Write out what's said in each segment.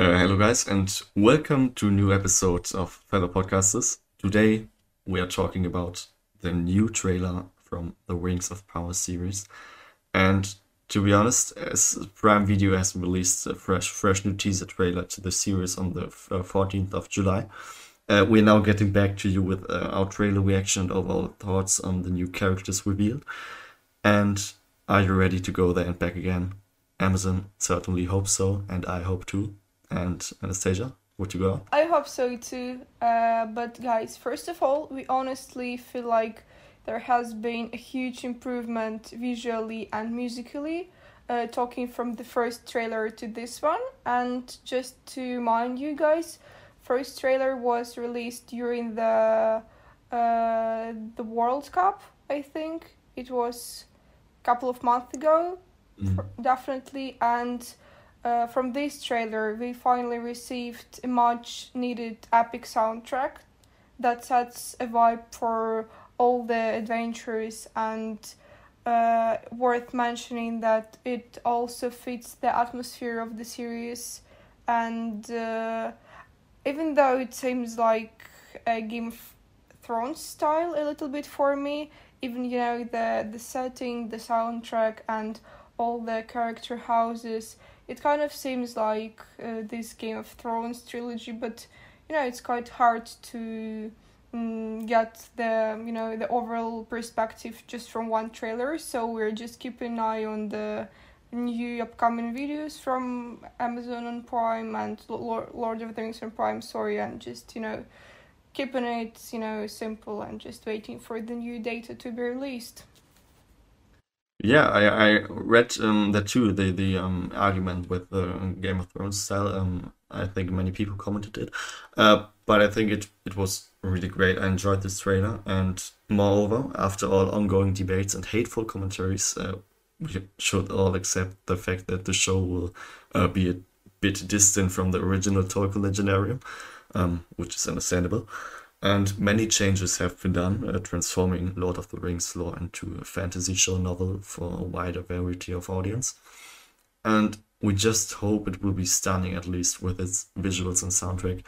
Uh, hello, guys, and welcome to new episode of Feather Podcasters. Today, we are talking about the new trailer from the Rings of Power series. And to be honest, as Prime Video has released a fresh, fresh new teaser trailer to the series on the uh, 14th of July, uh, we're now getting back to you with uh, our trailer reaction and overall thoughts on the new characters revealed. And are you ready to go there and back again? Amazon certainly hopes so, and I hope too. And Anastasia, would you go? I hope so too. Uh, but guys, first of all, we honestly feel like there has been a huge improvement visually and musically. Uh, talking from the first trailer to this one, and just to remind you guys, first trailer was released during the uh, the World Cup. I think it was a couple of months ago, Mm. definitely, and uh, from this trailer, we finally received a much needed epic soundtrack that sets a vibe for all the adventures and uh, worth mentioning that it also fits the atmosphere of the series. And uh, even though it seems like a game of thrones style a little bit for me even you know the the setting the soundtrack and all the character houses it kind of seems like uh, this Game of Thrones trilogy, but you know it's quite hard to mm, get the you know the overall perspective just from one trailer. So we're just keeping an eye on the new upcoming videos from Amazon on Prime and Lord Lord of the Rings on Prime. Sorry, and just you know keeping it you know simple and just waiting for the new data to be released. Yeah, I, I read um, that too. The the um, argument with the Game of Thrones style. Um, I think many people commented it, uh, but I think it it was really great. I enjoyed this trailer, and moreover, after all ongoing debates and hateful commentaries, uh, we should all accept the fact that the show will uh, be a bit distant from the original Tolkien Legendarium, um, which is understandable. And many changes have been done, uh, transforming Lord of the Rings lore into a fantasy show novel for a wider variety of audience. And we just hope it will be stunning, at least with its visuals and soundtrack.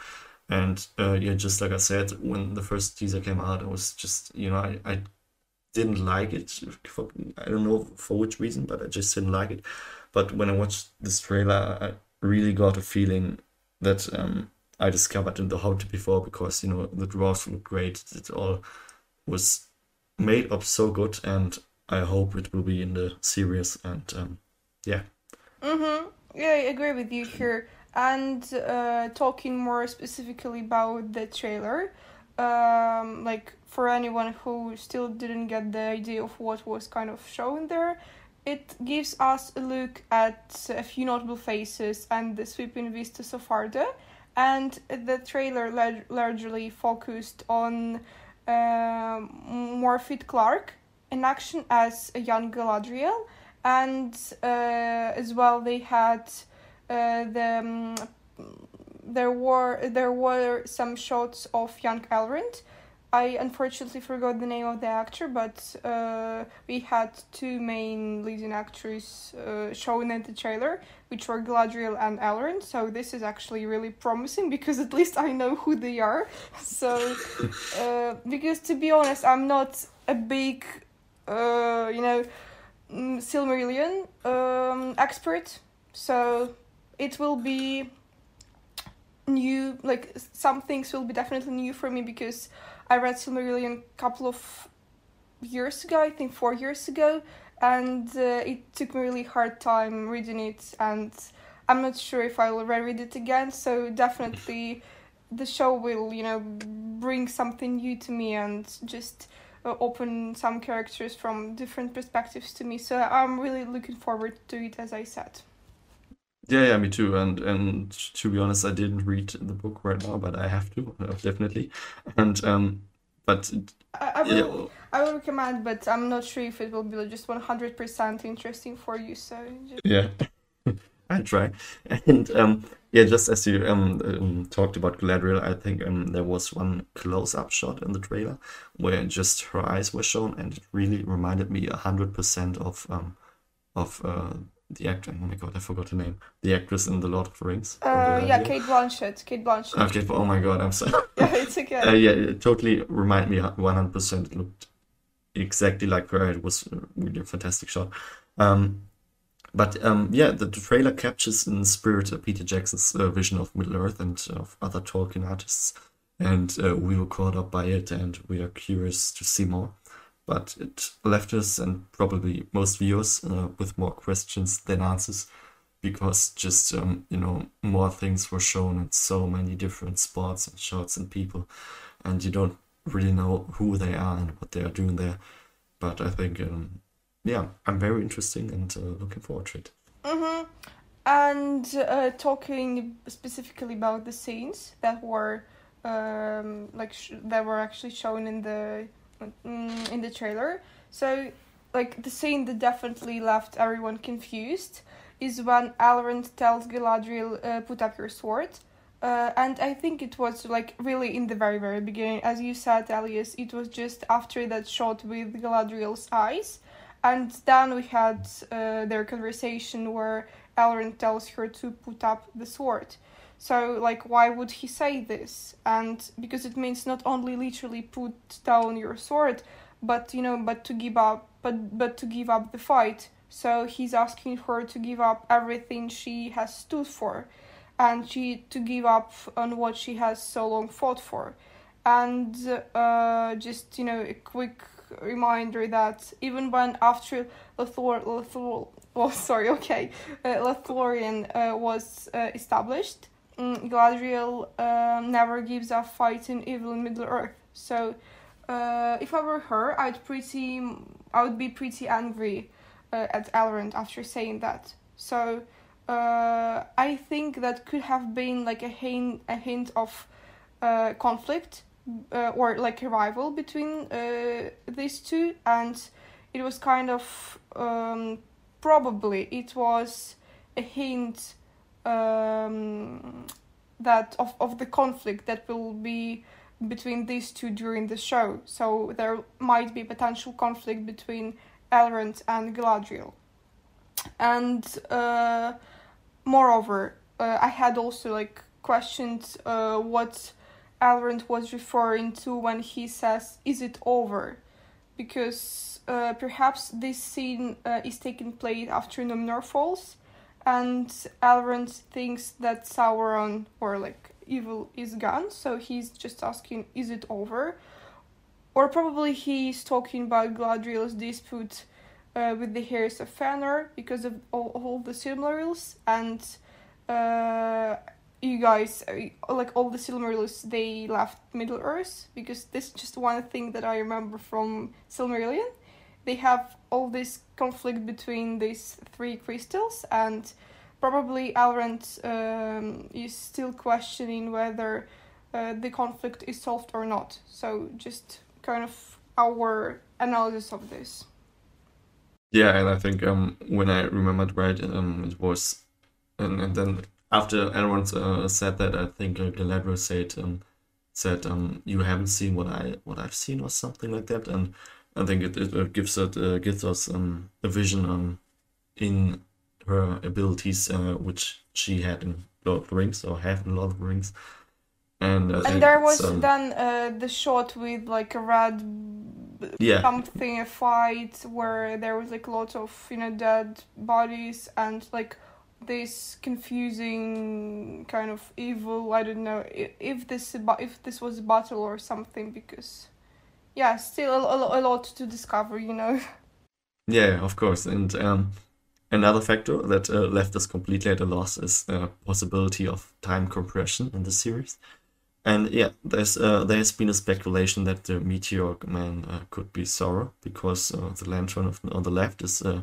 And uh, yeah, just like I said, when the first teaser came out, I was just, you know, I, I didn't like it. For, I don't know for which reason, but I just didn't like it. But when I watched this trailer, I really got a feeling that um, I discovered in The Hobbit before because you know the dwarves look great. It all was made up so good, and I hope it will be in the series. And um, yeah, Mm-hmm. Yeah, I agree with you here. And uh, talking more specifically about the trailer, um, like for anyone who still didn't get the idea of what was kind of shown there, it gives us a look at a few notable faces and the sweeping vistas of Arda. And the trailer lar- largely focused on Morfydd Clark in action as a young Galadriel and uh, as well they had uh, the um, there were there were some shots of young Elrond. I unfortunately forgot the name of the actor, but uh, we had two main leading actors uh, shown in the trailer, which were Galadriel and Elrond. So this is actually really promising because at least I know who they are. So uh, because to be honest, I'm not a big, uh, you know, mm, Silmarillion um, expert, so it will be new. Like some things will be definitely new for me because I read Silmarillion a couple of years ago, I think four years ago, and uh, it took me really hard time reading it, and I'm not sure if I will reread it again. So definitely, the show will you know bring something new to me and just uh, open some characters from different perspectives to me. So I'm really looking forward to it, as I said. Yeah, yeah, me too. And and to be honest, I didn't read the book right now, but I have to uh, definitely. And um, but I, I will. yeah, I will recommend, but I'm not sure if it will be just 100% interesting for you. So just... Yeah, I try. And um, yeah, just as you um, um talked about Galadriel, I think um there was one close-up shot in the trailer where just her eyes were shown, and it really reminded me a hundred percent of um of uh the actor. Oh my god, I forgot her name. The actress in The Lord of the Rings. Uh, the yeah. Cate Blanchett. Cate Blanchett. Okay, but oh my god, I'm sorry. yeah, it's okay. Uh, yeah, it totally remind me 100%. It looked exactly like her. It was really a fantastic shot. Um, but um, yeah, the, the trailer captures in spirit uh, Peter Jackson's uh, vision of Middle Earth and of other Tolkien artists, and uh, we were caught up by it, and we are curious to see more. But it left us and probably most viewers uh, with more questions than answers, because just um, you know more things were shown and so many different spots and shots and people, and you don't really know who they are and what they are doing there. But I think um, yeah, I'm very interesting and uh, looking forward to it. Mm-hmm. And uh, talking specifically about the scenes that were um, like sh- that were actually shown in the in the trailer. So like the scene that definitely left everyone confused is when Elrond tells Galadriel, uh, "Put up your sword." Uh, and I think it was like really in the very very beginning, as you said, Elias. It was just after that shot with Galadriel's eyes, and then we had uh, their conversation where Elrond tells her to put up the sword. So, like, why would he say this? And because it means not only literally put down your sword, but you know, but to give up, but but to give up the fight. So he's asking her to give up everything she has stood for, and she to give up on what she has so long fought for. And uh, just you know, a quick reminder that even when after Lothor, Lothor oh sorry, okay, uh, Lothlorien uh, was uh, established, um, Galadriel um, never gives up fighting evil in Middle Earth. So, uh, if I were her, I'd pretty, I would be pretty angry uh, at Elrond after saying that. So, uh, I think that could have been like a hint, a hint of uh, conflict uh, or like a rival between uh, these two, and it was kind of um, probably it was a hint um, that of, of the conflict that will be between these two during the show. So there might be potential conflict between Elrond and Galadriel. And uh, moreover, uh, I had also like questioned uh, what Elrond was referring to when he says, "Is it over?" Because uh, perhaps this scene uh, is taking place after Numenor falls, and Elrond thinks that Sauron or like evil is gone, so he's just asking, "Is it over?" Or probably he's talking about Galadriel's dispute uh, with the heirs of Fëanor because of all, all the Silmarils and uh, you guys uh, like all the Silmarils they left Middle Earth because this is just one thing that I remember from Silmarillion. They have all this conflict between these three crystals and probably Elrond um, is still questioning whether uh, the conflict is solved or not. So just kind of our analysis of this. Yeah, and I think um, when I remembered right, um, it was, and, and then after Elrond uh, said that, I think uh, Galadriel said um, said um, you haven't seen what I what I've seen or something like that, and I think it, it, gives it uh, gives us um, a vision um, in her abilities uh, which she had in Lord of the Rings or have in Lord of the Rings, and And there was um, then uh, the shot with like a red yeah. something a fight where there was like a lot of you know dead bodies and like this confusing kind of evil. I don't know if this if this was a battle or something because yeah still a, a, a lot to discover you know Yeah, of course. And um, another factor that uh, left us completely at a loss is the possibility of time compression in the series. And yeah, there's uh, there has been a speculation that the Meteor Man uh, could be Sauron because uh, the lantern of, on the left is uh,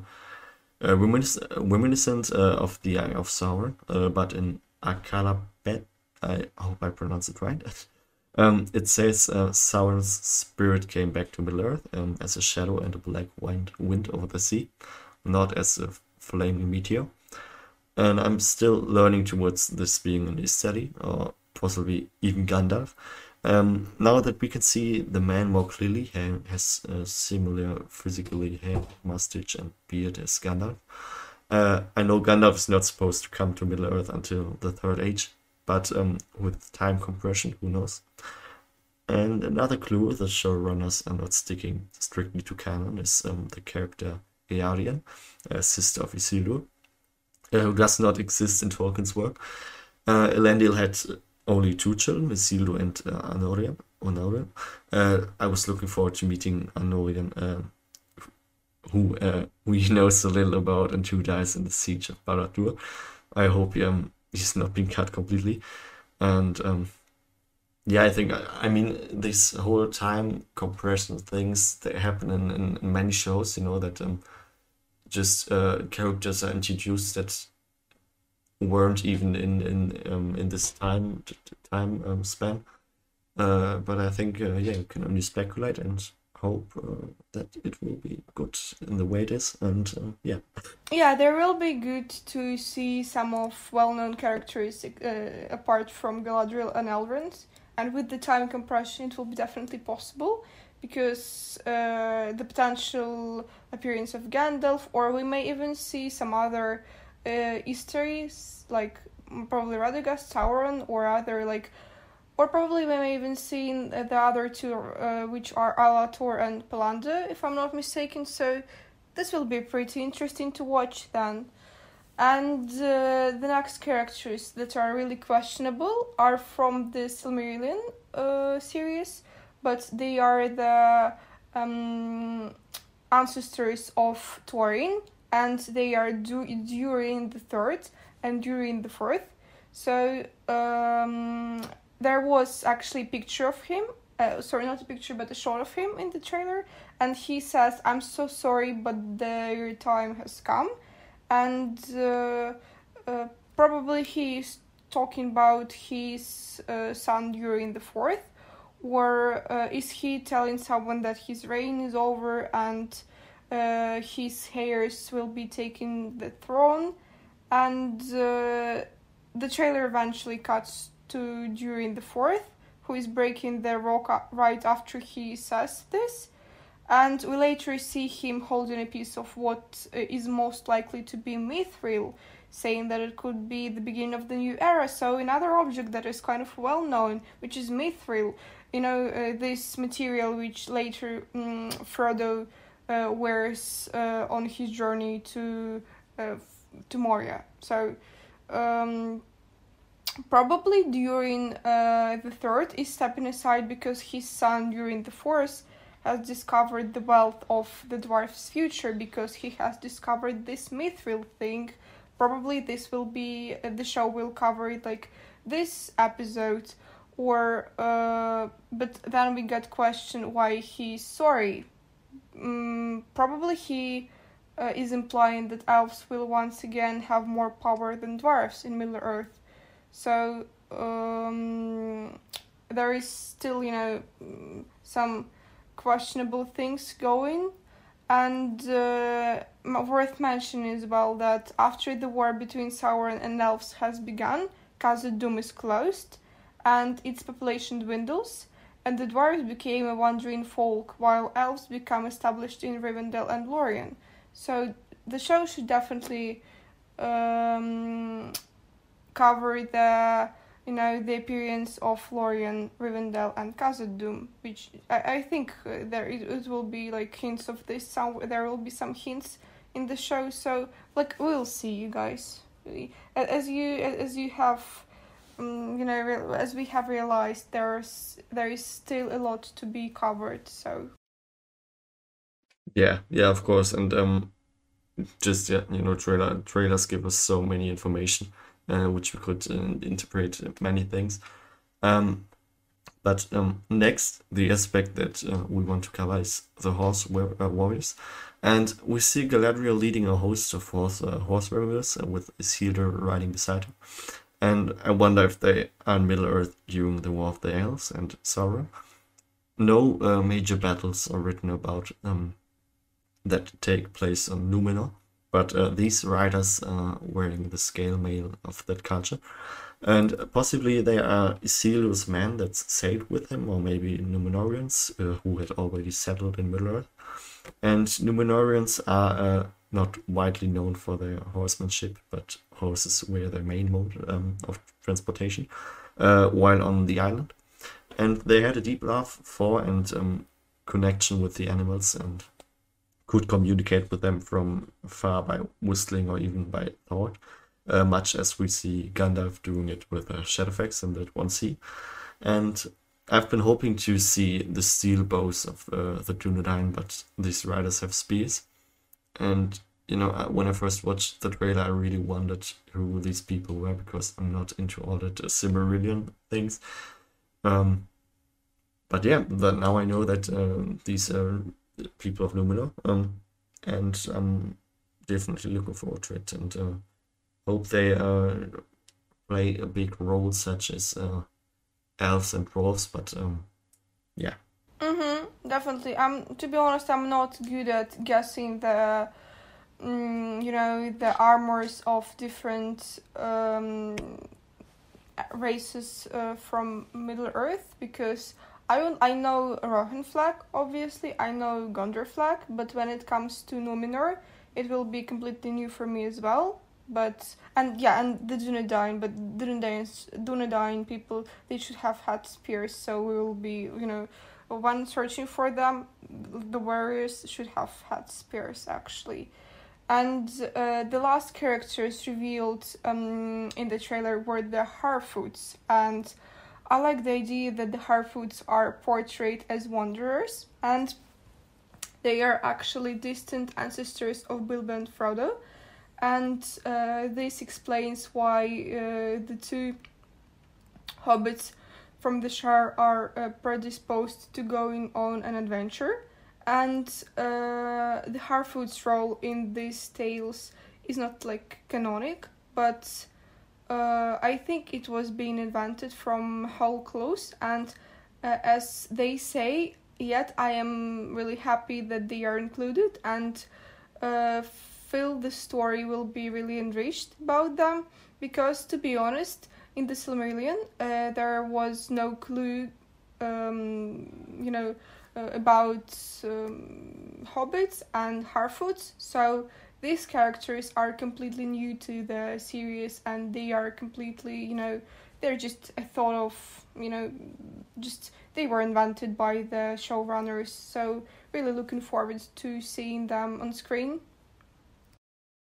uh, reminiscent uh, of the Eye of Sauron, uh, but in Akallabêth, I hope I pronounce it right. Um, it says uh, Sauron's spirit came back to Middle Earth um, as a shadow and a black wind, wind over the sea, not as a flaming meteor. And I'm still learning towards this being an Istari, or possibly even Gandalf. Um, now that we can see the man more clearly, he has a similar physically hair, mustache, and beard as Gandalf. Uh, I know Gandalf is not supposed to come to Middle Earth until the Third Age, but um, with time compression, who knows? And another clue the showrunners are not sticking strictly to canon is um, the character Eärien, a sister of Isildur, uh, who does not exist in Tolkien's work. Uh, Elendil had only two children, Isildur and uh, Anorian. Uh, I was looking forward to meeting Anorian, uh, who uh, we know so little about and who dies in the siege of Barad-dûr. I hope um, he's not been cut completely. And um, yeah, I think I mean this whole time compression things that happen in, in, many shows. You know that um, just uh, characters are introduced that weren't even in in um, in this time time um, span. Uh, but I think uh, yeah, you can only speculate and hope uh, that it will be good in the way it is, and uh, yeah. Yeah, there will be good to see some of well-known characters uh, apart from Galadriel and Elrond and with the time compression it will be definitely possible because uh, the potential appearance of Gandalf, or we may even see some other uh, like probably Radagast, Sauron, or other like, or probably we may even see the other two, uh, which are Alatar and Pallando, if I'm not mistaken. So this will be pretty interesting to watch then. And uh, the next characters that are really questionable are from the Silmarillion uh, series, but they are the um, ancestors of Thorin, and they are du- Durin the third and Durin the fourth. So um, there was actually a picture of him. Uh, sorry, not a picture, but a shot of him in the trailer, and he says, "I'm so sorry, but the time has come." and uh, uh, probably he's talking about his uh, son Durin the fourth or uh, is he telling someone that his reign is over and uh, his heirs will be taking the throne and the trailer eventually cuts to Durin the fourth who is breaking the rock right after he says this and we later see him holding a piece of what uh, most likely to be mithril, saying that it could be the beginning of the new era. So another object that is kind of well known, which is mithril, you know, uh, this material which later um, Frodo uh, wears uh, on his journey to uh, to Moria. So. Um, probably Durin uh, the third is stepping aside because his son Durin the fourth has discovered the wealth of the dwarf's future because he has discovered this mithril thing. Probably this will be uh, the show will cover it like this episode, or uh, but then we get question why he's sorry. Mm, probably he uh, is implying that elves will once again have more power than dwarfs in Middle Earth. So um, there is still, you know, some questionable things going. And uh, worth mentioning as well that after the war between Sauron and elves has begun, Khazad-dûm is closed, and its population dwindles, and the dwarves became a wandering folk, while elves become established in Rivendell and Lorien. So the show should definitely um, cover the you know the appearance of Lorien, Rivendell, and Khazad-dûm, which I, I think uh, there it, it will be like hints of this. Some there will be some hints in the show, so like we'll see, you guys. As you as you have, um, you know, as we have realized, there's there is still a lot to be covered. So. Yeah, yeah, of course, and um, just yeah, you know, trailer trailers give us so many information uh, which we could uh, interpret many things. Um, but um, next, the aspect that uh, we want to cover is the horse warriors. And we see Galadriel leading a host of horse, uh, horse warriors uh, with Isildur riding beside her. And I wonder if they are in Middle Earth during the War of the Elves and Sauron. No uh, major battles are written about um, that take place on Numenor, but uh, these riders are wearing the scale mail of that culture. And possibly they are Isildur's men that sailed with him, or maybe Numenorians uh, who had already settled in Middle Earth. And Numenorians are uh, not widely known for their horsemanship, but horses were their main mode um, of transportation uh, while on the island. And they had a deep love for and um, connection with the animals and could communicate with them from far by whistling or even by thought, uh, much as we see Gandalf doing it with uh, Shadowfax in that one scene. And I've been hoping to see the steel bows of uh, the Dunedain, but these riders have spears. And, you know, when I first watched the trailer, I really wondered who these people were because I'm not into all that uh, Silmarillion things. Um, but yeah, but now I know that uh, these are people of Numenor, um, and I'm definitely looking forward to it, and uh, hope they uh, play a big role, such as uh, elves and dwarves. But um, yeah. Mhm. Definitely. Um. To be honest, I'm not good at guessing the, mm, you know, the armors of different um races uh, from Middle Earth because I I know Rohan flag, obviously. I know Gondor flag, but when it comes to Numenor, it will be completely new for me as well. But and yeah, and the Dunedain, but Dunedain, Dunedain people, they should have had spears, so we will be, you know, when searching for them, the warriors should have had spears actually. And uh, the last characters revealed um, in the trailer were the Harfoots, and I like the idea that the Harfoots are portrayed as wanderers and they are actually distant ancestors of Bilbo and Frodo. And uh, this explains why uh, the two hobbits from the Shire are uh, predisposed to going on an adventure. And uh, the Harfoot's role in these tales is not like canonic, but uh, I think it was being invented from Hall Close, and uh, as they say, yet I am really happy that they are included and uh, feel the story will be really enriched about them because, to be honest, in the Silmarillion uh, there was no clue, um, you know, uh, about um, hobbits and Harfoots, so these characters are completely new to the series and they are completely you know they're just a thought of you know just they were invented by the showrunners. So really looking forward to seeing them on screen.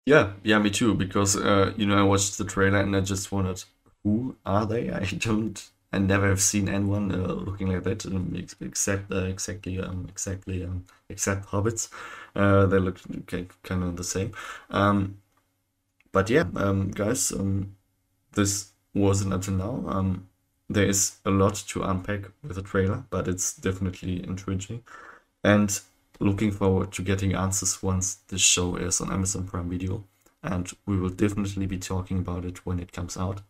Yeah yeah me too because uh, you know i watched the trailer and i just wondered who are they? I don't I never have seen anyone uh, looking like that, um, except uh, exactly um, exactly um, except hobbits. Uh, they look kind of the same. Um, but yeah, um, guys, um, this wasn't until now. Um, there is a lot to unpack with the trailer, but it's definitely intriguing, and looking forward to getting answers once this show is on Amazon Prime Video, and we will definitely be talking about it when it comes out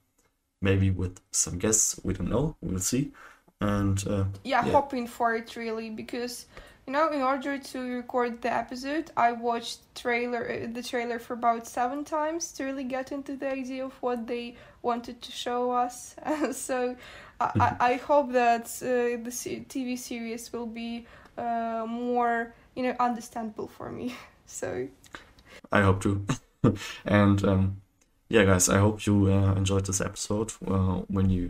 maybe with some guests. We don't know. We'll see. And uh, yeah, yeah, hoping for it really because you know in order to record the episode, I watched trailer uh, the trailer for about seven times to really get into the idea of what they wanted to show us. so I, I hope that uh, the TV series will be uh, more you know understandable for me. so I hope too. and um, yeah, guys, I hope you uh, enjoyed this episode. Uh, when you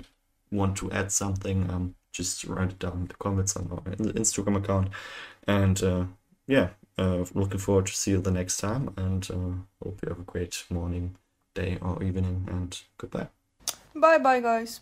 want to add something, um, just write it down in the comments on our Instagram account. And uh, yeah, uh, looking forward to see you the next time. And uh, hope you have a great morning, day, or evening. And goodbye. Bye bye, guys.